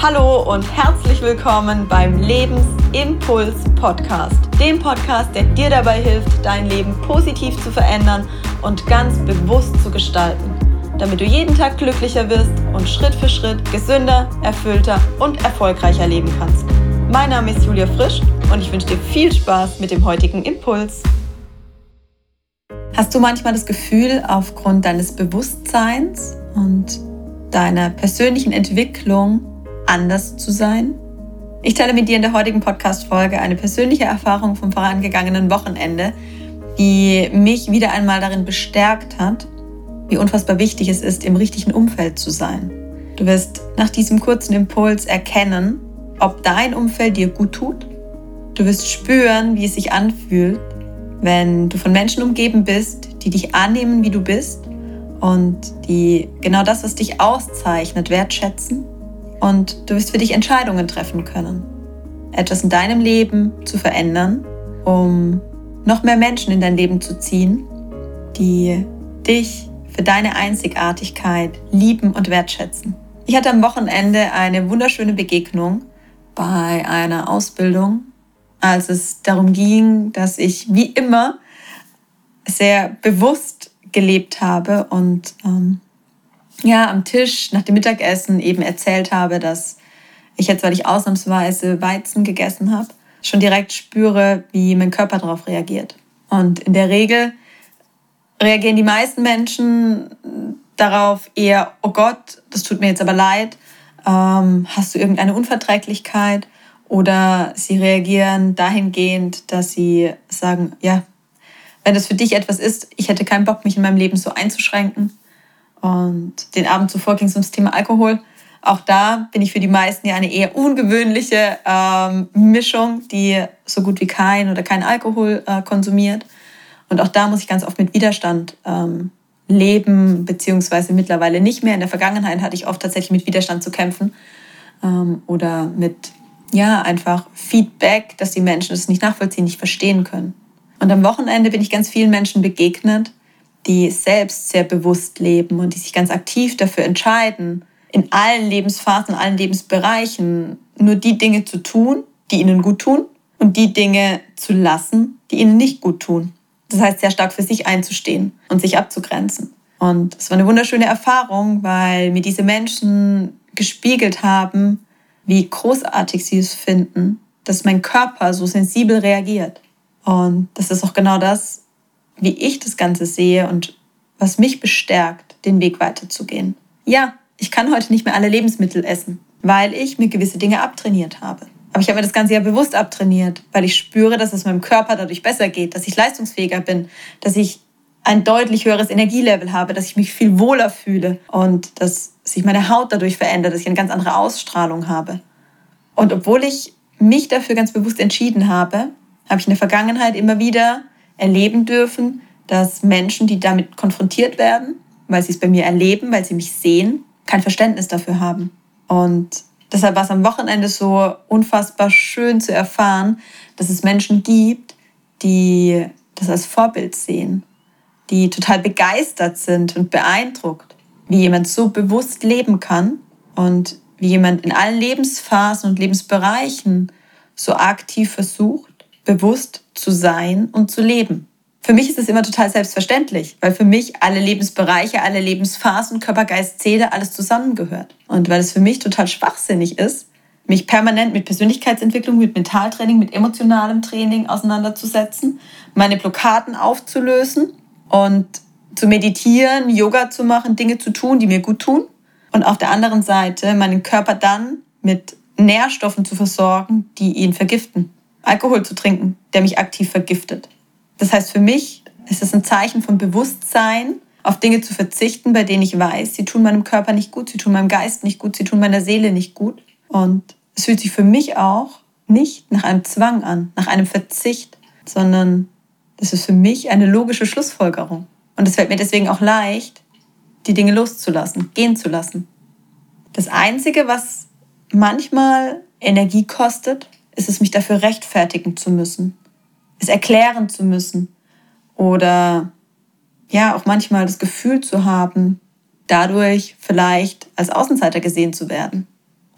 Hallo und herzlich willkommen beim Lebensimpuls Podcast, dem Podcast, der dir dabei hilft, dein Leben positiv zu verändern und ganz bewusst zu gestalten, damit du jeden Tag glücklicher wirst und Schritt für Schritt gesünder, erfüllter und erfolgreicher leben kannst. Mein Name ist Julia Frisch und ich wünsche dir viel Spaß mit dem heutigen Impuls. Hast du manchmal das Gefühl, aufgrund deines Bewusstseins und deiner persönlichen Entwicklung anders zu sein? Ich teile mit dir in der heutigen Podcast-Folge eine persönliche Erfahrung vom vorangegangenen Wochenende, die mich wieder einmal darin bestärkt hat, wie unfassbar wichtig es ist, im richtigen Umfeld zu sein. Du wirst nach diesem kurzen Impuls erkennen, ob dein Umfeld dir gut tut. Du wirst spüren, wie es sich anfühlt, wenn du von Menschen umgeben bist, die dich annehmen, wie du bist und die genau das, was dich auszeichnet, wertschätzen und du wirst für dich Entscheidungen treffen können, etwas in deinem Leben zu verändern, um noch mehr Menschen in dein Leben zu ziehen, die dich für deine Einzigartigkeit lieben und wertschätzen. Ich hatte am Wochenende eine wunderschöne Begegnung bei einer Ausbildung, als es darum ging, dass ich wie immer sehr bewusst gelebt habe und ähm, ja, am Tisch nach dem Mittagessen eben erzählt habe, dass ich jetzt, weil ich ausnahmsweise Weizen gegessen habe, schon direkt spüre, wie mein Körper darauf reagiert. Und in der Regel reagieren die meisten Menschen darauf eher, oh Gott, das tut mir jetzt aber leid, ähm, hast du irgendeine Unverträglichkeit? Oder sie reagieren dahingehend, dass sie sagen, ja, wenn das für dich etwas ist, ich hätte keinen Bock, mich in meinem Leben so einzuschränken. Und den Abend zuvor ging es ums Thema Alkohol. Auch da bin ich für die meisten ja eine eher ungewöhnliche ähm, Mischung, die so gut wie kein oder kein Alkohol äh, konsumiert. Und auch da muss ich ganz oft mit Widerstand ähm, leben, beziehungsweise mittlerweile nicht mehr. In der Vergangenheit hatte ich oft tatsächlich mit Widerstand zu kämpfen ähm, oder mit, ja, einfach Feedback, dass die Menschen es nicht nachvollziehen, nicht verstehen können. Und am Wochenende bin ich ganz vielen Menschen begegnet, die selbst sehr bewusst leben und die sich ganz aktiv dafür entscheiden, in allen Lebensphasen, in allen Lebensbereichen nur die Dinge zu tun, die ihnen gut tun und die Dinge zu lassen, die ihnen nicht gut tun. Das heißt, sehr stark für sich einzustehen und sich abzugrenzen. Und es war eine wunderschöne Erfahrung, weil mir diese Menschen gespiegelt haben, wie großartig sie es finden, dass mein Körper so sensibel reagiert. Und das ist auch genau das, wie ich das Ganze sehe und was mich bestärkt, den Weg weiterzugehen. Ja, ich kann heute nicht mehr alle Lebensmittel essen, weil ich mir gewisse Dinge abtrainiert habe. Aber ich habe mir das Ganze ja bewusst abtrainiert, weil ich spüre, dass es meinem Körper dadurch besser geht, dass ich leistungsfähiger bin, dass ich ein deutlich höheres Energielevel habe, dass ich mich viel wohler fühle und dass sich meine Haut dadurch verändert, dass ich eine ganz andere Ausstrahlung habe. Und obwohl ich mich dafür ganz bewusst entschieden habe, habe ich in der Vergangenheit immer wieder erleben dürfen, dass Menschen, die damit konfrontiert werden, weil sie es bei mir erleben, weil sie mich sehen, kein Verständnis dafür haben. Und deshalb war es am Wochenende so unfassbar schön zu erfahren, dass es Menschen gibt, die das als Vorbild sehen, die total begeistert sind und beeindruckt, wie jemand so bewusst leben kann und wie jemand in allen Lebensphasen und Lebensbereichen so aktiv versucht, bewusst zu sein und zu leben. Für mich ist es immer total selbstverständlich, weil für mich alle Lebensbereiche, alle Lebensphasen, Körper, Geist, Seele, alles zusammengehört. Und weil es für mich total schwachsinnig ist, mich permanent mit Persönlichkeitsentwicklung, mit Mentaltraining, mit emotionalem Training auseinanderzusetzen, meine Blockaden aufzulösen und zu meditieren, Yoga zu machen, Dinge zu tun, die mir gut tun. Und auf der anderen Seite meinen Körper dann mit Nährstoffen zu versorgen, die ihn vergiften. Alkohol zu trinken, der mich aktiv vergiftet. Das heißt, für mich ist es ein Zeichen von Bewusstsein, auf Dinge zu verzichten, bei denen ich weiß, sie tun meinem Körper nicht gut, sie tun meinem Geist nicht gut, sie tun meiner Seele nicht gut. Und es fühlt sich für mich auch nicht nach einem Zwang an, nach einem Verzicht, sondern das ist für mich eine logische Schlussfolgerung. Und es fällt mir deswegen auch leicht, die Dinge loszulassen, gehen zu lassen. Das Einzige, was manchmal Energie kostet, ist es, mich dafür rechtfertigen zu müssen, es erklären zu müssen oder ja, auch manchmal das Gefühl zu haben, dadurch vielleicht als Außenseiter gesehen zu werden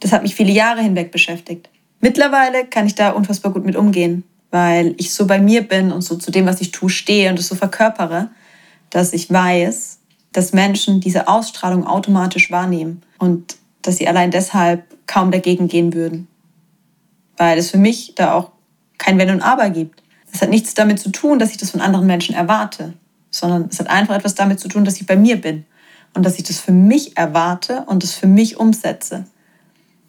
Das hat mich viele Jahre hinweg beschäftigt. Mittlerweile kann ich da unfassbar gut mit umgehen, weil ich so bei mir bin und so zu dem, was ich tue, stehe und es so verkörpere, dass ich weiß, dass Menschen diese Ausstrahlung automatisch wahrnehmen und dass sie allein deshalb kaum dagegen gehen würden. Weil es für mich da auch kein Wenn und Aber gibt. Es hat nichts damit zu tun, dass ich das von anderen Menschen erwarte, sondern es hat einfach etwas damit zu tun, dass ich bei mir bin und dass ich das für mich erwarte und das für mich umsetze.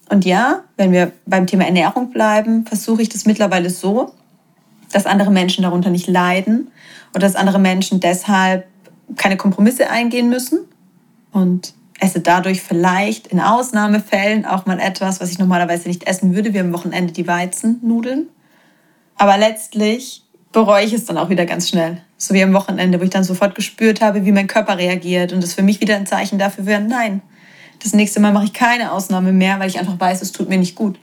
Und ja, wenn wir beim Thema Ernährung bleiben, versuche ich das mittlerweile so, dass andere Menschen darunter nicht leiden oder dass andere Menschen deshalb keine Kompromisse eingehen müssen und esse dadurch vielleicht in Ausnahmefällen auch mal etwas, was ich normalerweise nicht essen würde, wie am Wochenende die Weizennudeln. Aber letztlich bereue ich es dann auch wieder ganz schnell. So wie am Wochenende, wo ich dann sofort gespürt habe, wie mein Körper reagiert und das für mich wieder ein Zeichen dafür wäre, nein, das nächste Mal mache ich keine Ausnahme mehr, weil ich einfach weiß, es tut mir nicht gut.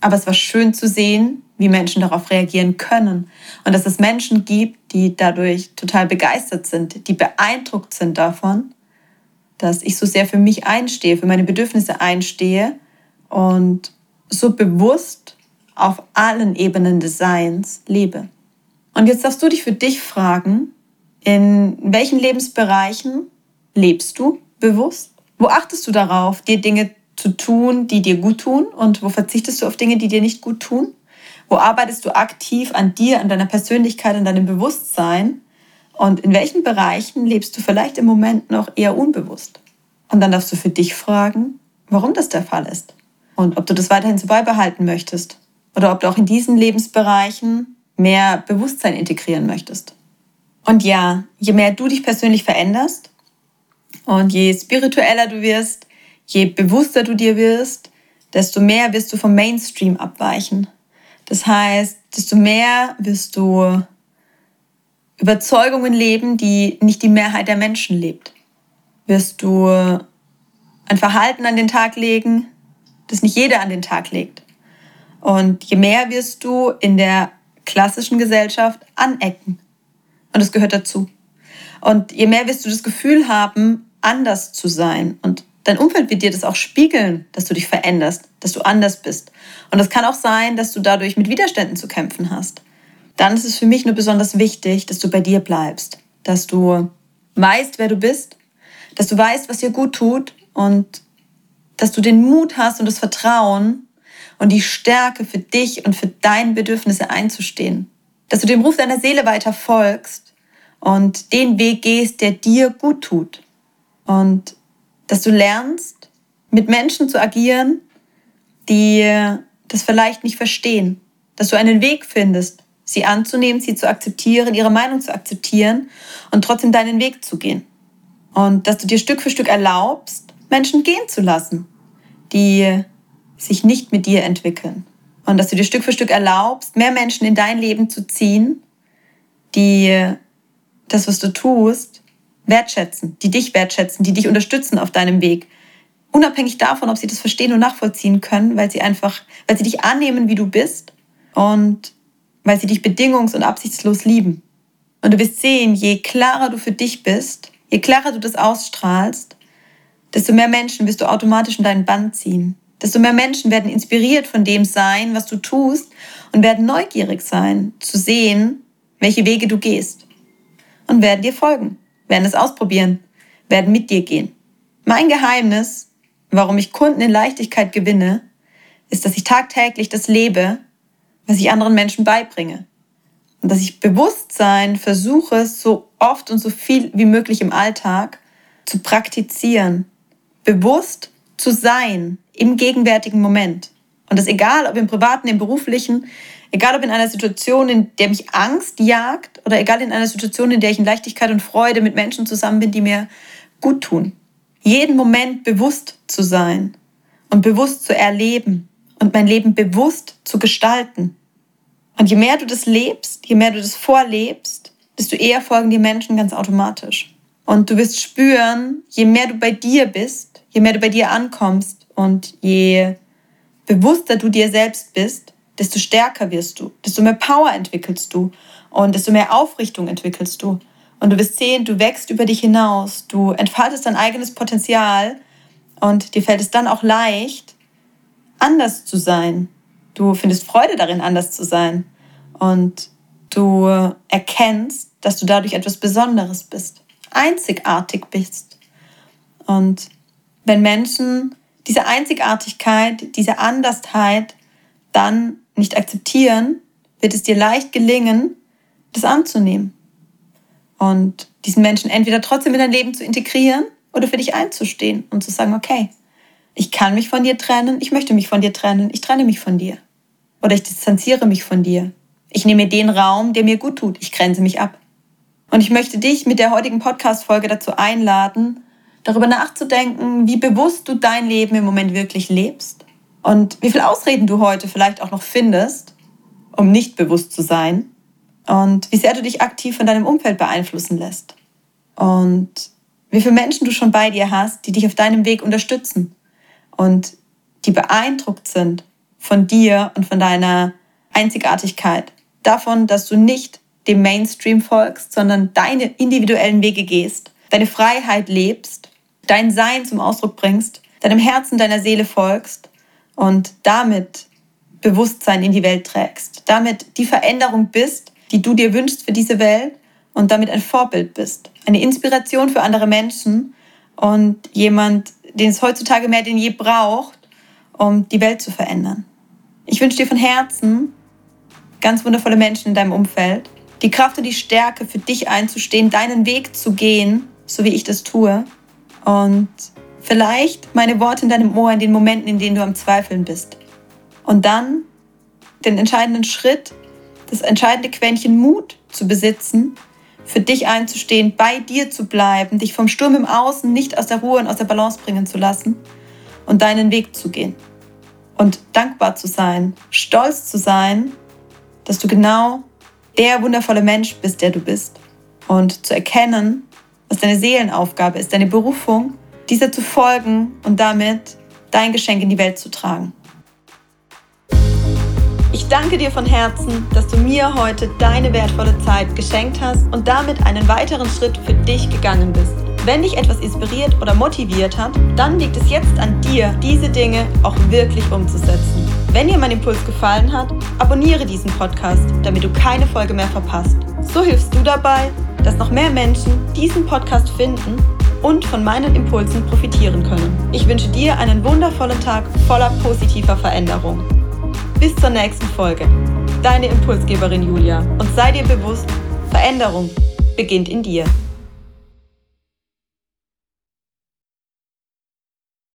Aber es war schön zu sehen, wie Menschen darauf reagieren können. Und dass es Menschen gibt, die dadurch total begeistert sind, die beeindruckt sind davon, dass ich so sehr für mich einstehe, für meine Bedürfnisse einstehe und so bewusst auf allen Ebenen des Seins lebe. Und jetzt darfst du dich für dich fragen, in welchen Lebensbereichen lebst du bewusst? Wo achtest du darauf, dir Dinge zu tun, die dir gut tun? Und wo verzichtest du auf Dinge, die dir nicht gut tun? Wo arbeitest du aktiv an dir, an deiner Persönlichkeit, an deinem Bewusstsein? Und in welchen Bereichen lebst du vielleicht im Moment noch eher unbewusst? Und dann darfst du für dich fragen, warum das der Fall ist. Und ob du das weiterhin so beibehalten möchtest. Oder ob du auch in diesen Lebensbereichen mehr Bewusstsein integrieren möchtest. Und ja, je mehr du dich persönlich veränderst, und je spiritueller du wirst, je bewusster du dir wirst, desto mehr wirst du vom Mainstream abweichen. Das heißt, desto mehr wirst du Überzeugungen leben, die nicht die Mehrheit der Menschen lebt. Wirst du ein Verhalten an den Tag legen, das nicht jeder an den Tag legt. Und je mehr wirst du in der klassischen Gesellschaft anecken. Und das gehört dazu. Und je mehr wirst du das Gefühl haben, anders zu sein. Und dein Umfeld wird dir das auch spiegeln, dass du dich veränderst, dass du anders bist. Und es kann auch sein, dass du dadurch mit Widerständen zu kämpfen hast. Dann ist es für mich nur besonders wichtig, dass du bei dir bleibst, dass du weißt, wer du bist, dass du weißt, was dir gut tut und dass du den Mut hast und das Vertrauen und die Stärke für dich und für deine Bedürfnisse einzustehen. Dass du dem Ruf deiner Seele weiter folgst und den Weg gehst, der dir gut tut. Und dass du lernst, mit Menschen zu agieren, die das vielleicht nicht verstehen. Dass du einen Weg findest, sie anzunehmen, sie zu akzeptieren, ihre Meinung zu akzeptieren und trotzdem deinen Weg zu gehen. Und dass du dir Stück für Stück erlaubst, Menschen gehen zu lassen, die sich nicht mit dir entwickeln. Und dass du dir Stück für Stück erlaubst, mehr Menschen in dein Leben zu ziehen, die das, was du tust, wertschätzen, die dich wertschätzen, die dich unterstützen auf deinem Weg. Unabhängig davon, ob sie das verstehen und nachvollziehen können, weil sie einfach, weil sie dich annehmen, wie du bist und weil sie dich bedingungs- und absichtslos lieben. Und du wirst sehen, je klarer du für dich bist, je klarer du das ausstrahlst, desto mehr Menschen wirst du automatisch in deinen Band ziehen. Desto mehr Menschen werden inspiriert von dem sein, was du tust und werden neugierig sein, zu sehen, welche Wege du gehst und werden dir folgen werden es ausprobieren, werden mit dir gehen. Mein Geheimnis, warum ich Kunden in Leichtigkeit gewinne, ist, dass ich tagtäglich das lebe, was ich anderen Menschen beibringe. Und dass ich Bewusstsein versuche, so oft und so viel wie möglich im Alltag zu praktizieren. Bewusst zu sein im gegenwärtigen Moment. Und das egal, ob im privaten, im beruflichen, Egal ob in einer Situation, in der mich Angst jagt oder egal in einer Situation, in der ich in Leichtigkeit und Freude mit Menschen zusammen bin, die mir gut tun. Jeden Moment bewusst zu sein und bewusst zu erleben und mein Leben bewusst zu gestalten. Und je mehr du das lebst, je mehr du das vorlebst, desto eher folgen die Menschen ganz automatisch. Und du wirst spüren, je mehr du bei dir bist, je mehr du bei dir ankommst und je bewusster du dir selbst bist, desto stärker wirst du, desto mehr Power entwickelst du und desto mehr Aufrichtung entwickelst du. Und du wirst sehen, du wächst über dich hinaus, du entfaltest dein eigenes Potenzial und dir fällt es dann auch leicht, anders zu sein. Du findest Freude darin, anders zu sein. Und du erkennst, dass du dadurch etwas Besonderes bist, einzigartig bist. Und wenn Menschen diese Einzigartigkeit, diese Andersheit dann nicht akzeptieren, wird es dir leicht gelingen, das anzunehmen. Und diesen Menschen entweder trotzdem in dein Leben zu integrieren oder für dich einzustehen und zu sagen, okay, ich kann mich von dir trennen, ich möchte mich von dir trennen, ich trenne mich von dir. Oder ich distanziere mich von dir. Ich nehme den Raum, der mir gut tut, ich grenze mich ab. Und ich möchte dich mit der heutigen Podcast-Folge dazu einladen, darüber nachzudenken, wie bewusst du dein Leben im Moment wirklich lebst und wie viele Ausreden du heute vielleicht auch noch findest, um nicht bewusst zu sein und wie sehr du dich aktiv von deinem Umfeld beeinflussen lässt und wie viele Menschen du schon bei dir hast, die dich auf deinem Weg unterstützen und die beeindruckt sind von dir und von deiner Einzigartigkeit, davon, dass du nicht dem Mainstream folgst, sondern deine individuellen Wege gehst, deine Freiheit lebst dein Sein zum Ausdruck bringst, deinem Herzen, deiner Seele folgst und damit Bewusstsein in die Welt trägst, damit die Veränderung bist, die du dir wünschst für diese Welt und damit ein Vorbild bist, eine Inspiration für andere Menschen und jemand, den es heutzutage mehr denn je braucht, um die Welt zu verändern. Ich wünsche dir von Herzen ganz wundervolle Menschen in deinem Umfeld, die Kraft und die Stärke für dich einzustehen, deinen Weg zu gehen, so wie ich das tue und vielleicht meine Worte in deinem Ohr in den Momenten, in denen du am Zweifeln bist. Und dann den entscheidenden Schritt, das entscheidende Quäntchen Mut zu besitzen, für dich einzustehen, bei dir zu bleiben, dich vom Sturm im Außen nicht aus der Ruhe und aus der Balance bringen zu lassen und deinen Weg zu gehen. Und dankbar zu sein, stolz zu sein, dass du genau der wundervolle Mensch bist, der du bist. Und zu erkennen, was deine Seelenaufgabe ist, deine Berufung, dieser zu folgen und damit dein Geschenk in die Welt zu tragen. Ich danke dir von Herzen, dass du mir heute deine wertvolle Zeit geschenkt hast und damit einen weiteren Schritt für dich gegangen bist. Wenn dich etwas inspiriert oder motiviert hat, dann liegt es jetzt an dir, diese Dinge auch wirklich umzusetzen. Wenn dir mein Impuls gefallen hat, abonniere diesen Podcast, damit du keine Folge mehr verpasst. So hilfst du dabei, dass noch mehr Menschen diesen Podcast finden und von meinen Impulsen profitieren können. Ich wünsche dir einen wundervollen Tag voller positiver Veränderung. Bis zur nächsten Folge. Deine Impulsgeberin Julia und sei dir bewusst, Veränderung beginnt in dir.